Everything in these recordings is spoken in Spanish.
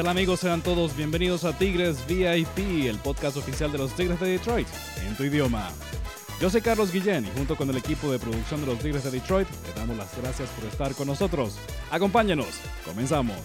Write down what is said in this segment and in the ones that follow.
tal amigos? Sean todos bienvenidos a Tigres VIP, el podcast oficial de los Tigres de Detroit, en tu idioma. Yo soy Carlos Guillén y junto con el equipo de producción de los Tigres de Detroit, le damos las gracias por estar con nosotros. Acompáñenos, comenzamos.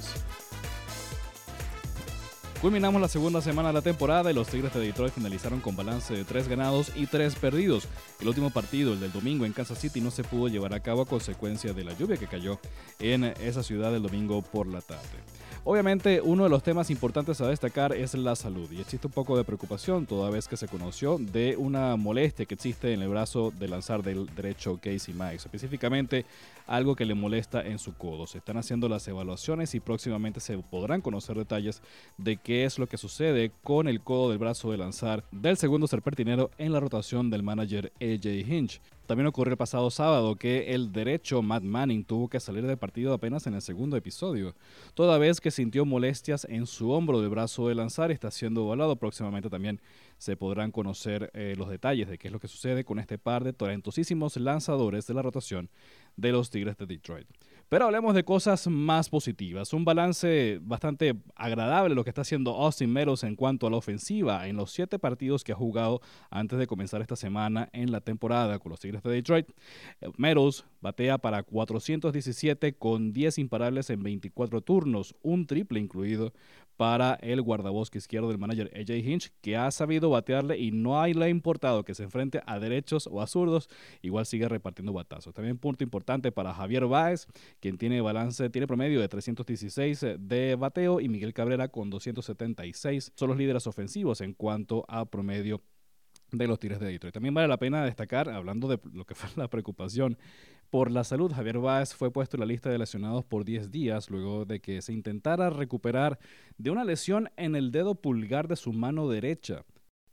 Culminamos la segunda semana de la temporada y los Tigres de Detroit finalizaron con balance de 3 ganados y 3 perdidos. El último partido, el del domingo en Kansas City, no se pudo llevar a cabo a consecuencia de la lluvia que cayó en esa ciudad el domingo por la tarde. Obviamente, uno de los temas importantes a destacar es la salud y existe un poco de preocupación toda vez que se conoció de una molestia que existe en el brazo de lanzar del derecho Casey Mize, específicamente algo que le molesta en su codo. Se están haciendo las evaluaciones y próximamente se podrán conocer detalles de qué es lo que sucede con el codo del brazo de lanzar del segundo serpentinero en la rotación del manager AJ Hinch. También ocurrió el pasado sábado que el derecho Matt Manning tuvo que salir del partido apenas en el segundo episodio, toda vez que sintió molestias en su hombro del brazo de lanzar está siendo evaluado. Próximamente también se podrán conocer eh, los detalles de qué es lo que sucede con este par de talentosísimos lanzadores de la rotación de los Tigres de Detroit. Pero hablemos de cosas más positivas. Un balance bastante agradable lo que está haciendo Austin Meadows en cuanto a la ofensiva en los siete partidos que ha jugado antes de comenzar esta semana en la temporada con los Tigres de Detroit. Eh, Meadows batea para 417 con 10 imparables en 24 turnos, un triple incluido para el guardabosque izquierdo del manager AJ Hinch, que ha sabido batearle y no hay le ha importado que se enfrente a derechos o a zurdos, igual sigue repartiendo batazos. También punto importante para Javier Báez, quien tiene balance, tiene promedio de 316 de bateo y Miguel Cabrera con 276. Son los líderes ofensivos en cuanto a promedio de los Tigres de Detroit. También vale la pena destacar, hablando de lo que fue la preocupación por la salud, Javier Báez fue puesto en la lista de lesionados por 10 días luego de que se intentara recuperar de una lesión en el dedo pulgar de su mano derecha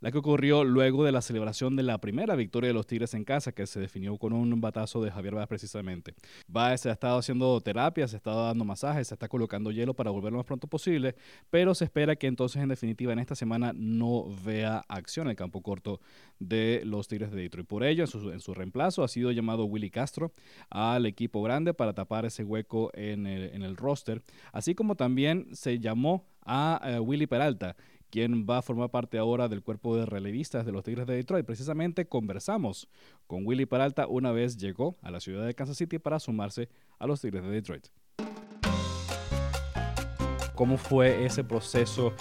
la que ocurrió luego de la celebración de la primera victoria de los Tigres en casa, que se definió con un batazo de Javier Báez precisamente. Báez ha estado haciendo terapia, se ha estado dando masajes, se está colocando hielo para volver lo más pronto posible, pero se espera que entonces en definitiva en esta semana no vea acción el campo corto de los Tigres de Detroit. Por ello, en su, reemplazo ha sido llamado Willy Castro al equipo grande para tapar ese hueco en el, en el roster, así como también se llamó a eh, Willy Peralta, quien va a formar parte ahora del cuerpo de relevistas de los Tigres de Detroit. Precisamente conversamos con Willy Peralta una vez llegó a la ciudad de Kansas City para sumarse a los Tigres de Detroit. ¿Cómo fue ese proceso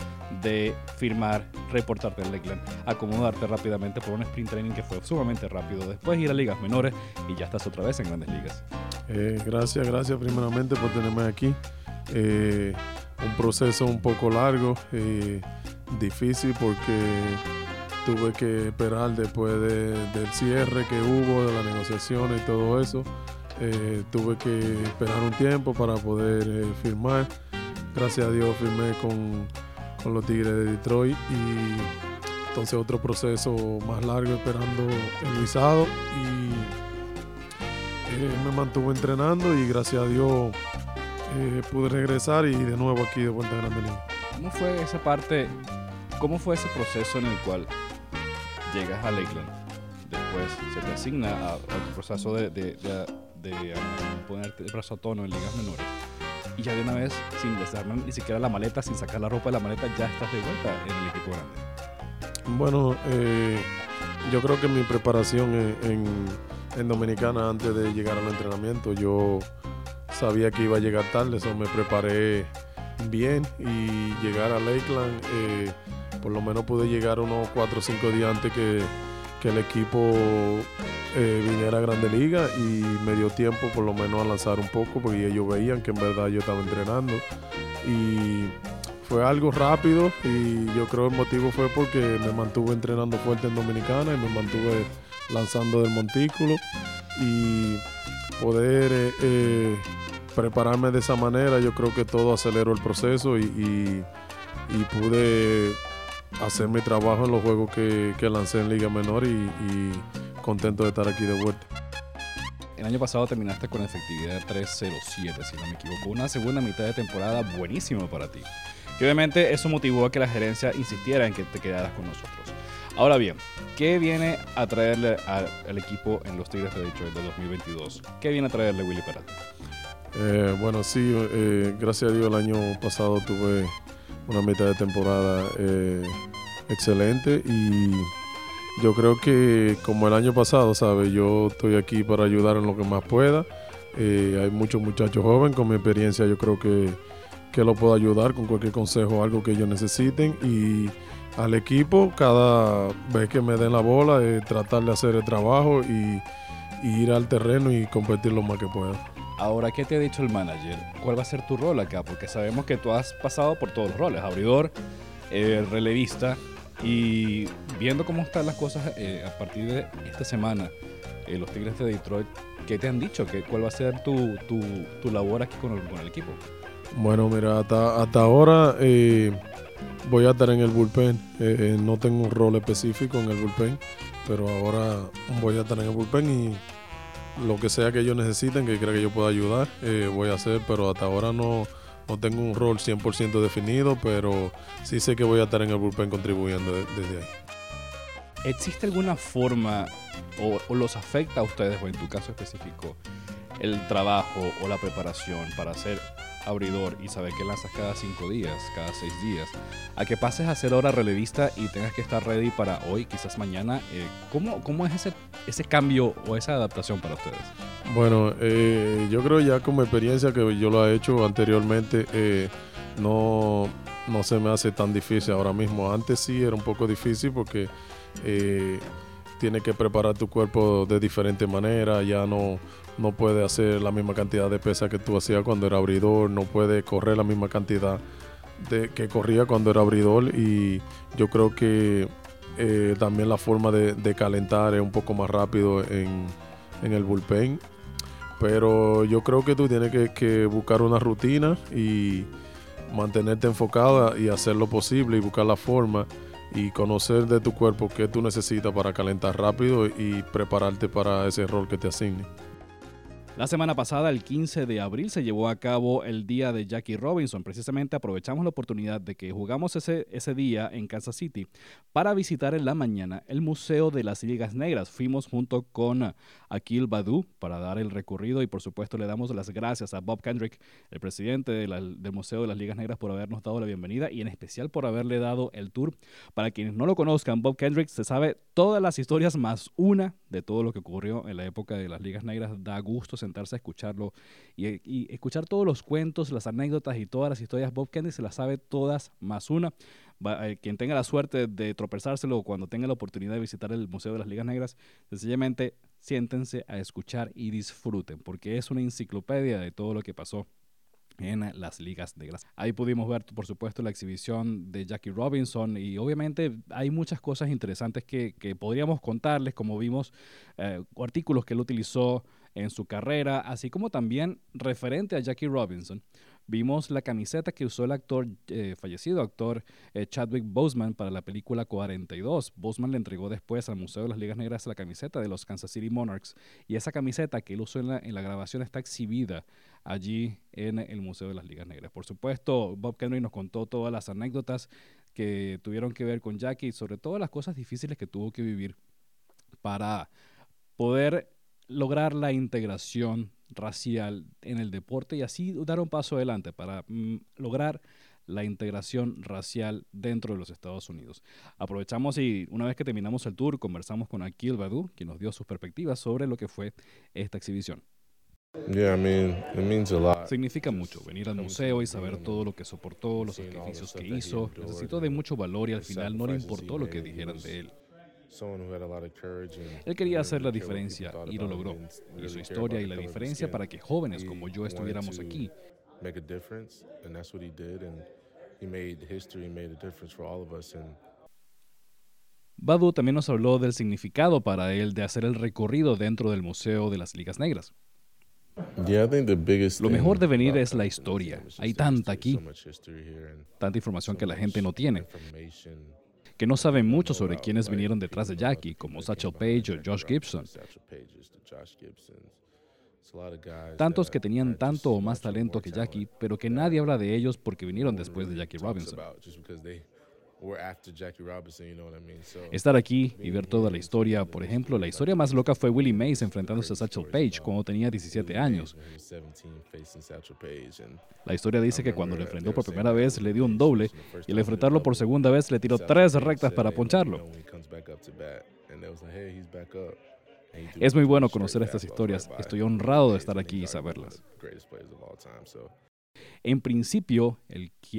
de firmar, reportarte al Lakeland, acomodarte rápidamente por un sprint training que fue sumamente rápido, después ir a ligas menores y ya estás otra vez en grandes ligas? Eh, gracias, gracias primeramente por tenerme aquí. Eh, un proceso un poco largo. Eh, difícil porque tuve que esperar después del cierre que hubo, de las negociaciones y todo eso. Eh, tuve que esperar un tiempo para poder eh, firmar. Gracias a Dios firmé con, los Tigres de Detroit y entonces otro proceso más largo esperando el visado y eh, me mantuve entrenando y gracias a Dios pude regresar y de nuevo aquí de vuelta a Grande. ¿Cómo fue esa parte ¿Cómo fue ese proceso en el cual llegas a Lakeland? Después se te asigna a, tu proceso de, de, de, ponerte el brazo a tono en ligas menores. Y ya de una vez, sin desarmar ni siquiera la maleta, sin sacar la ropa de la maleta, ya estás de vuelta en el equipo grande. Bueno, eh, yo creo que mi preparación en, en, Dominicana antes de llegar al entrenamiento, yo sabía que iba a llegar tarde, eso me preparé bien y llegar a Lakeland. Eh, por lo menos pude llegar unos 4 o 5 días antes que, el equipo eh, viniera a Grande Liga y me dio tiempo por lo menos a lanzar un poco porque ellos veían que en verdad yo estaba entrenando. Y fue algo rápido y yo creo el motivo fue porque me mantuve entrenando fuerte en Dominicana y me mantuve lanzando del montículo y poder eh, eh, prepararme de esa manera yo creo que todo aceleró el proceso y pude hacer mi trabajo en los juegos que, lancé en Liga Menor y, contento de estar aquí de vuelta. El año pasado terminaste con efectividad de 3-0-7, si no me equivoco. Una segunda mitad de temporada buenísima para ti. Que obviamente eso motivó a que la gerencia insistiera en que te quedaras con nosotros. Ahora bien, ¿qué viene a traerle al equipo en los Tigres de Detroit de 2022? ¿Qué viene a traerle Willy Peralta? Eh, bueno, sí, eh, gracias a Dios el año pasado tuve una mitad de temporada eh, excelente y yo creo que como el año pasado, ¿sabes? Yo estoy aquí para ayudar en lo que más pueda. Eh, hay muchos muchachos jóvenes con mi experiencia, yo creo que, que lo puedo ayudar con cualquier consejo, algo que ellos necesiten y al equipo cada vez que me den la bola tratar de hacer el trabajo y ir al terreno y competir lo más que pueda. Ahora, ¿qué te ha dicho el manager? ¿Cuál va a ser tu rol acá? Porque sabemos que tú has pasado por todos los roles, abridor, eh, relevista, y viendo cómo están las cosas eh, a partir de esta semana, eh, los Tigres de Detroit, ¿qué te han dicho? ¿Qué, ¿Cuál va a ser tu, tu, tu labor aquí con el, con el, equipo? Bueno, mira, hasta, hasta ahora voy a estar en el bullpen. no tengo un rol específico en el bullpen, pero ahora voy a estar en el bullpen y lo que sea que ellos necesiten, que crea que yo pueda ayudar, eh, voy a hacer, pero hasta ahora no, no tengo un rol 100% definido, pero sí sé que voy a estar en el bullpen contribuyendo desde ahí. ¿Existe alguna forma o, o, los afecta a ustedes, o en tu caso específico, el trabajo o la preparación para hacer abridor y saber que lanzas cada cinco días, cada seis días, a que pases a ser hora relevista y tengas que estar ready para hoy, quizás mañana. Eh, ¿cómo, ¿Cómo es ese, ese cambio o esa adaptación para ustedes? Bueno, eh, yo creo ya como experiencia que yo lo he hecho anteriormente, eh, no, no se me hace tan difícil ahora mismo. Antes sí era un poco difícil porque eh, tienes que preparar tu cuerpo de diferente manera, ya no no puede hacer la misma cantidad de pesa que tú hacías cuando era abridor, no puede correr la misma cantidad de, que corría cuando era abridor y yo creo que eh, también la forma de, calentar es un poco más rápido en, el bullpen. Pero yo creo que tú tienes que, que, buscar una rutina y mantenerte enfocada y hacer lo posible y buscar la forma y conocer de tu cuerpo qué tú necesitas para calentar rápido y prepararte para ese rol que te asigne. La semana pasada, el 15 de abril, se llevó a cabo el día de Jackie Robinson. Precisamente aprovechamos la oportunidad de que jugamos ese, ese día en Kansas City para visitar en la mañana el Museo de las Ligas Negras. Fuimos junto con Akil Badu para dar el recorrido y por supuesto le damos las gracias a Bob Kendrick, el presidente del Museo de las Ligas Negras, por habernos dado la bienvenida y en especial por haberle dado el tour. Para quienes no lo conozcan, Bob Kendrick se sabe todas las historias más una de todo lo que ocurrió en la época de las Ligas Negras. Da gusto sentarse a escucharlo y, escuchar todos los cuentos, las anécdotas y todas las historias. Bob Kennedy se las sabe todas más una. Eh, quien tenga la suerte de tropezárselo cuando tenga la oportunidad de visitar el Museo de las Ligas Negras, sencillamente siéntense a escuchar y disfruten, porque es una enciclopedia de todo lo que pasó en las ligas negras. Ahí pudimos ver, por supuesto, la exhibición de Jackie Robinson y obviamente hay muchas cosas interesantes que, que podríamos contarles, como vimos eh, artículos que él utilizó en su carrera, así como también referente a Jackie Robinson. Vimos la camiseta que usó el actor, eh, fallecido actor eh, Chadwick Boseman para la película 42. Boseman le entregó después al Museo de las Ligas Negras la camiseta de los Kansas City Monarchs y esa camiseta que él usó en la, grabación está exhibida allí en el Museo de las Ligas Negras. Por supuesto, Bob Kennedy nos contó todas las anécdotas que tuvieron que ver con Jackie y sobre todo las cosas difíciles que tuvo que vivir para poder lograr la integración racial en el deporte y así dar un paso adelante para mm, lograr la integración racial dentro de los Estados Unidos. Aprovechamos y una vez que terminamos el tour conversamos con Akil Badu, quien nos dio sus perspectivas sobre lo que fue esta exhibición. Significa mucho venir al museo y saber todo lo que soportó, los sacrificios que hizo. Necesitó de mucho valor y al final no le importó lo que dijeran de él. Él quería hacer la diferencia y lo logró. Hizo historia y la diferencia para que jóvenes como yo estuviéramos aquí. Badu también nos habló del significado para él de hacer el recorrido dentro del Museo de las Ligas Negras. Lo mejor de venir es la historia. Hay tanta aquí, tanta información que la gente no tiene que no saben mucho sobre quiénes vinieron detrás de Jackie, como Satchel Paige o Josh Gibson. Tantos que tenían tanto o más talento que Jackie, pero que nadie habla de ellos porque vinieron después de Jackie Robinson. Estar aquí y ver toda la historia, por ejemplo, la historia más loca fue Willie Mays enfrentándose a Satchel Paige cuando tenía 17 años. La historia dice que cuando le enfrentó por primera vez le dio un doble y al enfrentarlo por segunda vez le tiró tres rectas para poncharlo. Es muy bueno conocer estas historias. Estoy honrado de estar aquí y saberlas. En principio,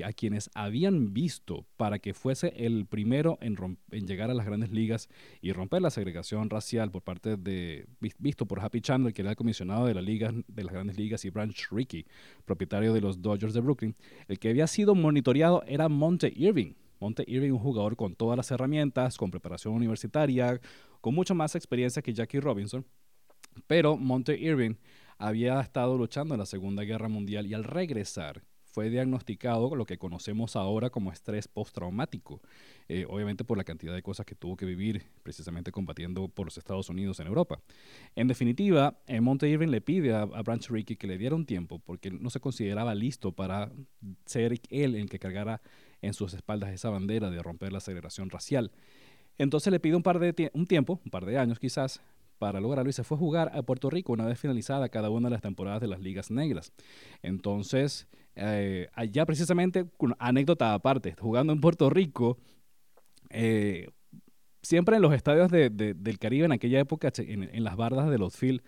a quienes habían visto para que fuese el primero en, llegar a las grandes ligas y romper la segregación racial por parte de, visto por Happy Chandler, que era el comisionado de, la liga, de las grandes ligas, y Branch Rickey, propietario de los Dodgers de Brooklyn, el que había sido monitoreado era Monte Irving. Monte Irving, un jugador con todas las herramientas, con preparación universitaria, con mucho más experiencia que Jackie Robinson, pero Monte Irving había estado luchando en la Segunda Guerra Mundial y al regresar fue diagnosticado lo que conocemos ahora como estrés postraumático, eh, obviamente por la cantidad de cosas que tuvo que vivir precisamente combatiendo por los Estados Unidos en Europa. En definitiva, eh, Monte Irving le pide a, Branch Rickey que le diera un tiempo porque no se consideraba listo para ser él el que cargara en sus espaldas esa bandera de romper la segregación racial. Entonces le pide un par de un tiempo, un par de años quizás, para lograrlo y se fue a jugar a Puerto Rico una vez finalizada cada una de las temporadas de las ligas negras. Entonces, eh, allá precisamente, anécdota aparte, jugando en Puerto Rico, eh, siempre en los estadios del Caribe en aquella época, en, las bardas de los field,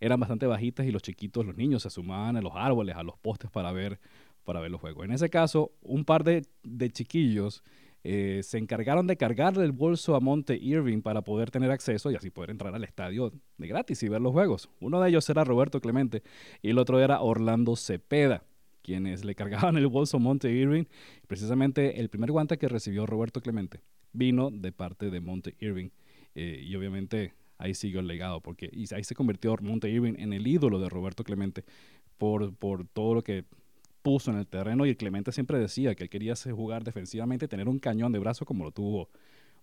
eran bastante bajitas y los chiquitos, los niños, se sumaban a los árboles, a los postes para ver, para ver los juegos. En ese caso, un par de chiquillos eh, se encargaron de cargarle el bolso a Monte Irving para poder tener acceso y así poder entrar al estadio de gratis y ver los juegos. Uno de ellos era Roberto Clemente y el otro era Orlando Cepeda, quienes le cargaban el bolso a Monte Irving. Precisamente el primer guante que recibió Roberto Clemente vino de parte de Monte Irving eh, y obviamente ahí siguió el legado porque ahí se convirtió Monte Irving en el ídolo de Roberto Clemente por, por todo lo que puso en el terreno y Clemente siempre decía que él quería jugar defensivamente, tener un cañón de brazo como lo tuvo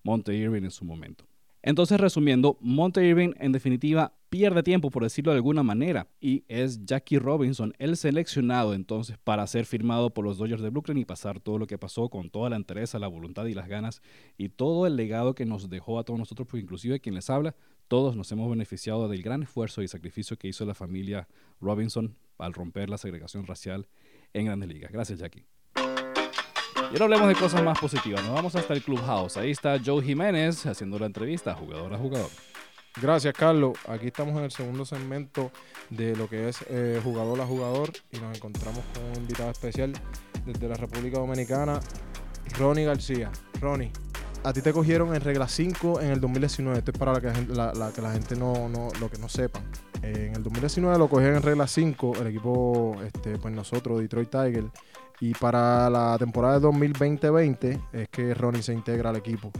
Monte Irving en su momento. Entonces, resumiendo, Monte Irving en definitiva pierde tiempo, por decirlo de alguna manera, y es Jackie Robinson el seleccionado entonces para ser firmado por los Dodgers de Brooklyn y pasar todo lo que pasó con toda la entereza, la voluntad y las ganas y todo el legado que nos dejó a todos nosotros, pues inclusive quien les habla, todos nos hemos beneficiado del gran esfuerzo y sacrificio que hizo la familia Robinson al romper la segregación racial en Grandes Ligas. Gracias, Jackie. Y ahora hablemos de cosas más positivas. Nos vamos hasta el Clubhouse. Ahí está Joe Jiménez haciendo la entrevista jugador a jugador. Gracias, Carlos. Aquí estamos en el segundo segmento de lo que es eh, jugador a jugador y nos encontramos con un invitado especial desde la República Dominicana, Ronnie García. Ronnie, a ti te cogieron en regla 5 en el 2019. Esto es para que la, gente no, lo que no sepan en el 2019 lo cogieron en regla 5 el equipo, este, pues nosotros, Detroit Tigers. Y para la temporada de 2020 es que Ronnie se integra al equipo.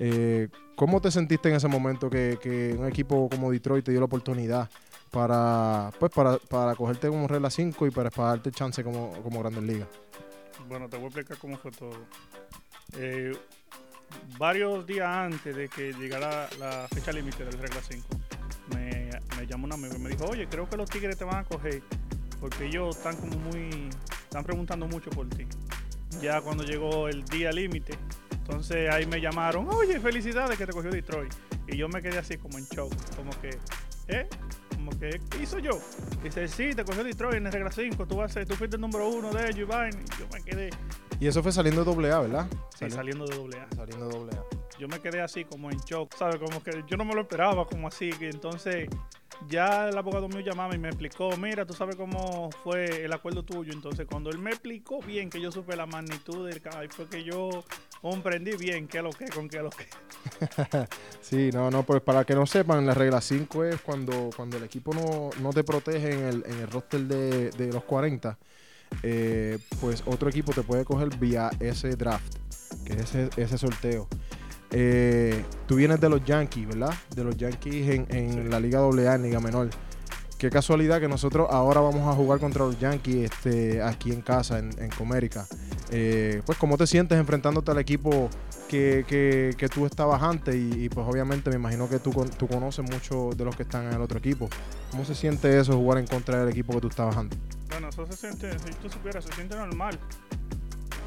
Eh, ¿Cómo te sentiste en ese momento que, un equipo como Detroit te dio la oportunidad para, pues para, para cogerte como regla 5 y para, darte chance como, como Grandes Ligas? Bueno, te voy a explicar cómo fue todo. Eh, varios días antes de que llegara la fecha límite del regla 5, me, llamó un amigo y me dijo, oye, creo que los tigres te van a coger porque ellos están como muy, están preguntando mucho por ti. Ya cuando llegó el día límite, entonces ahí me llamaron, oye, felicidades que te cogió Detroit. Y yo me quedé así como en shock, como que, ¿eh? Como que, ¿qué hizo yo? Dice, sí, te cogió Detroit en el regla 5, tú, vas a, tú fuiste el número uno de ellos, y yo me quedé. Y eso fue saliendo de AA, ¿verdad? Sí, saliendo de AA. Saliendo de AA yo me quedé así como en shock, ¿sabes? Como que yo no me lo esperaba, como así. Que entonces ya el abogado mío llamaba y me explicó, mira, tú sabes cómo fue el acuerdo tuyo. Entonces cuando él me explicó bien, que yo supe la magnitud del ahí fue que yo comprendí bien qué es lo que, con qué es lo que. sí, no, no, pues para que no sepan, la regla 5 es cuando, cuando el equipo no, te protege en el, en el roster de, de los 40. Eh, pues otro equipo te puede coger vía ese draft, que es ese, ese sorteo. Eh, tú vienes de los Yankees, ¿verdad? De los Yankees en, la Liga AA, en Liga Menor. Qué casualidad que nosotros ahora vamos a jugar contra los Yankees este, aquí en casa, en, en Comérica. Eh, pues, ¿cómo te sientes enfrentándote al equipo que, tú estabas antes? Y, pues, obviamente, me imagino que tú, tú conoces mucho de los que están en el otro equipo. ¿Cómo se siente eso, jugar en contra del equipo que tú estabas antes? Bueno, eso se siente, si tú supieras, se siente normal.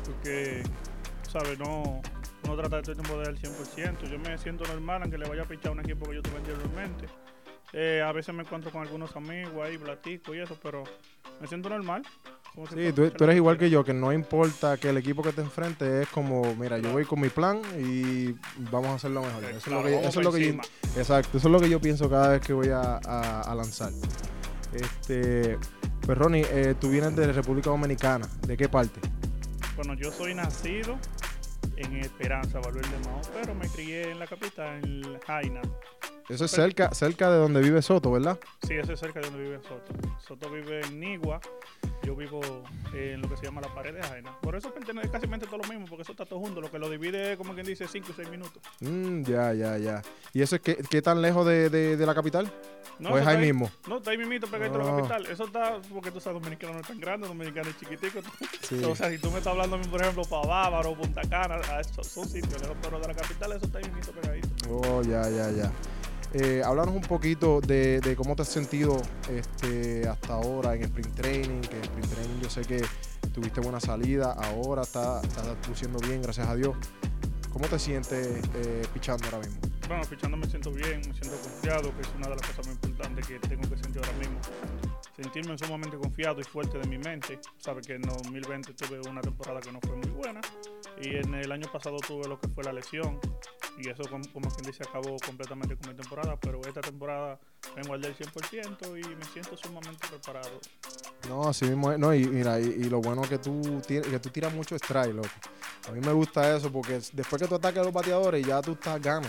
Porque ¿sabes? No, no trata de todo el tiempo de dar el 100%. Yo me siento normal aunque le vaya a pichar a un equipo que yo tuve anteriormente. Eh, a veces me encuentro con algunos amigos ahí, platico y eso, pero me siento normal. como Sí, tú, eres igual que yo, que no importa que el equipo que te enfrente es como, mira, yo voy con mi plan y vamos a hacerlo mejor. Eso es lo que, eso es lo que yo, exacto, eso es lo que yo pienso cada vez que voy a, a- a lanzar. Este, pues Ronnie, eh, tú vienes de República Dominicana, ¿de qué parte? Bueno, yo soy nacido en Esperanza, Valverde Mao, pero me crié en la capital, en Jaina. Eso es cerca, cerca de donde vive Soto, ¿verdad? Sí, eso es cerca de donde vive Soto. Soto vive en Nigua, yo vivo en lo que se llama la pared de Jaina. Por eso pertenece casi todo lo mismo, porque eso está todo junto. Lo que lo divide es como quien dice 5 y 6 minutos. Mm, ya, ya, ya. ¿Y eso es qué, qué tan lejos de, de- de la capital? No, ¿O es ahí mismo? No, está ahí mismito pegadito a la Ah. capital. Eso está porque tú sabes, Dominicano no es tan grande, Dominicano es chiquitico. Sí. O sea, si tú me estás hablando, a mí, por ejemplo, para Bávaro, Punta Cana, son sitios pero de la capital eso está ahí mismito pegadito. Oh, ya, ya, ya. Eh, háblanos un poquito de, de cómo te has sentido este, hasta ahora en Sprint Training, que Sprint Training yo sé que tuviste buena salida, ahora está, está luciendo bien, gracias a Dios. ¿Cómo te sientes eh, pichando ahora mismo? Bueno, fichando me siento bien, me siento confiado, que es una de las cosas más importantes que tengo que sentir ahora mismo. Sentirme sumamente confiado y fuerte de mi mente. Sabes que en 2020 tuve una temporada que no fue muy buena y en el año pasado tuve lo que fue la lesión y eso como, como quien dice acabó completamente con mi temporada, pero esta temporada vengo al del 100% y me siento sumamente preparado. No, así mismo es. No, y mira, y, y lo bueno que tú, que tú tiras mucho strike, loco. A mí me gusta eso porque después que tú ataques a los bateadores ya tú estás. Claro,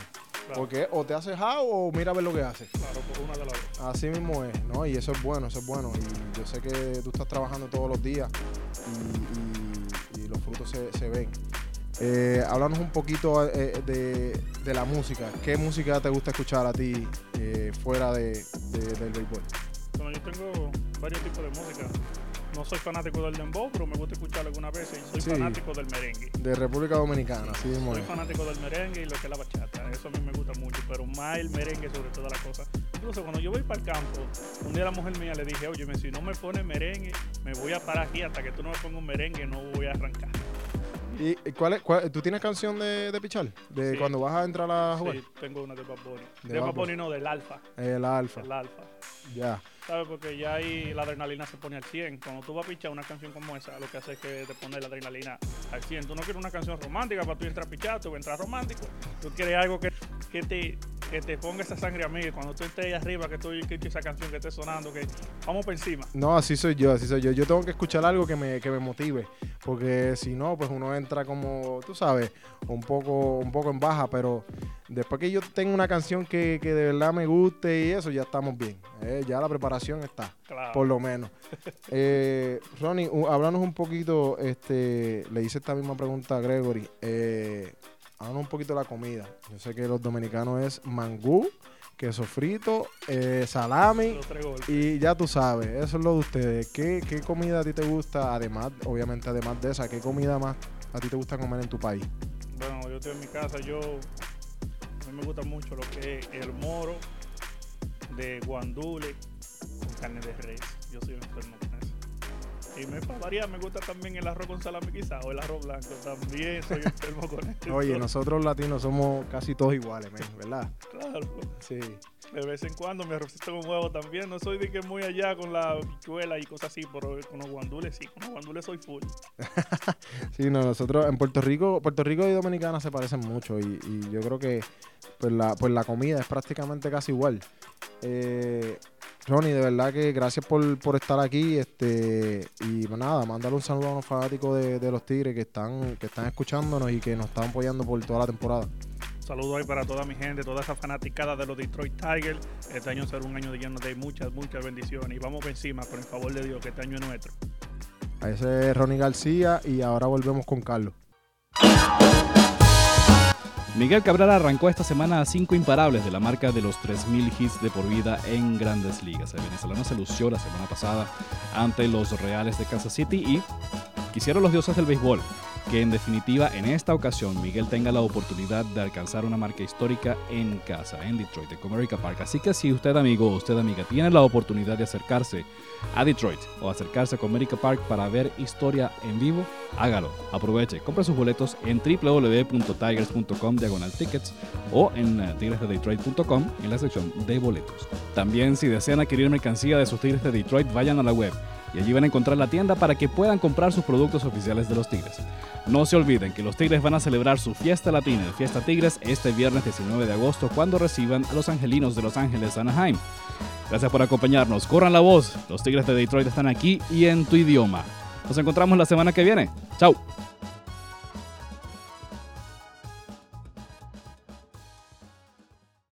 Porque o te haces out o mira a ver lo que haces. claro, por una de las dos. Así mismo es, ¿no? Y eso es bueno, eso es bueno. Y yo sé que tú estás trabajando todos los días y, y- y los frutos se, se ven. Eh, háblanos un poquito eh, de, de la música. ¿Qué música te gusta escuchar a ti eh, fuera de, de- del béisbol? Bueno, yo tengo varios tipos de música. No soy fanático del dembow, pero me gusta escucharlo algunas veces y soy Sí. fanático del merengue. De República Dominicana, así mismo Soy fanático del merengue y lo que es la bachata. Eso a mí me gusta mucho, pero más el merengue sobre todas las cosas. Incluso cuando yo voy para el campo, un día la mujer mía le dije, oye, si no me pones merengue, me voy a parar aquí hasta que tú no me pongas un merengue, no voy a arrancar. ¿Y cuál es, cuál- tú tienes canción de, de pichar? De Sí. cuando vas a entrar a jugar. Sí, tengo una de Bad Bunny. De De, Bad Bunny no, del alfa. El alfa, Del alfa. Ya. ¿Sabes? Porque ya ahí la adrenalina se pone al 100. Cuando tú vas a pichar una canción como esa, lo que hace es que te pone la adrenalina al 100. Tú no quieres una canción romántica para tú entrar a pichar, tú vas a entrar romántico. Tú quieres algo que, que, te, que te ponga esa sangre a mí. Cuando tú estés ahí arriba, que tú escuches esa canción que esté sonando, que vamos por encima. No, así soy yo, así soy yo. Yo tengo que escuchar algo que me, que me motive, porque si no, pues uno entra como, tú sabes, un poco, un poco en baja, pero después que yo tenga una canción que, que de verdad me guste y eso, ya estamos bien. Eh, ya la preparación está, Claro. por lo menos. Eh, Ronnie, u- háblanos un poquito, este, le hice esta misma pregunta a Gregory. Eh, háblanos un poquito de la comida. Yo sé que los dominicanos es mangú, queso frito, eh, salami. Y ya tú sabes, eso es lo de ustedes. ¿Qué, qué comida a ti te gusta? Además, obviamente, además de esa, ¿qué comida más a ti te gusta comer en tu país? Bueno, yo estoy en mi casa, yo mí me gusta mucho lo que es el moro de guandule con carne de res. Yo soy enfermo con eso. Y me para variar, me gusta también el arroz con salami quizá o el arroz blanco. También soy enfermo con eso. Oye, nosotros latinos somos casi todos iguales, ¿verdad? Claro. Sí. De vez en cuando mi arrocito con huevo también. No soy de que muy allá con la bichuela y cosas así, pero con los guandules sí. Con los guandules soy full. Sí, no, nosotros en Puerto Rico, Puerto Rico y Dominicana se parecen mucho y, y yo creo que pues la, pues la comida es prácticamente casi igual. Eh, Ronnie, de verdad que gracias por, por estar aquí. Este, y pues nada, mándale un saludo a los fanáticos de, de los Tigres que están, que están escuchándonos y que nos están apoyando por toda la temporada. Saludos ahí para toda mi gente, toda esa fanaticada de los Detroit Tigers. Este año será un año de lleno de muchas, muchas bendiciones. Y vamos por encima, con el favor de Dios, que este año es nuestro. A ese es Ronnie García y ahora volvemos con Carlos. Miguel Cabrera arrancó esta semana a cinco imparables de la marca de los 3.000 hits de por vida en grandes ligas. El venezolano se lució la semana pasada ante los Reales de Kansas City y quisieron los dioses del béisbol. Que en definitiva en esta ocasión Miguel tenga la oportunidad de alcanzar una marca histórica en casa, en Detroit, en Comerica Park. Así que si usted amigo o usted amiga tiene la oportunidad de acercarse a Detroit o acercarse a Comerica Park para ver historia en vivo, hágalo. Aproveche, compre sus boletos en www.tigers.com diagonal tickets o en eh, tigresdedetroit.com en la sección de boletos. También si desean adquirir mercancía de sus Tigres de Detroit, vayan a la web y allí van a encontrar la tienda para que puedan comprar sus productos oficiales de los Tigres. No se olviden que los Tigres van a celebrar su fiesta latina, el Fiesta Tigres, este viernes 19 de agosto cuando reciban a los angelinos de Los Ángeles Anaheim. Gracias por acompañarnos, corran la voz, los Tigres de Detroit están aquí y en tu idioma. Nos encontramos la semana que viene. Chao.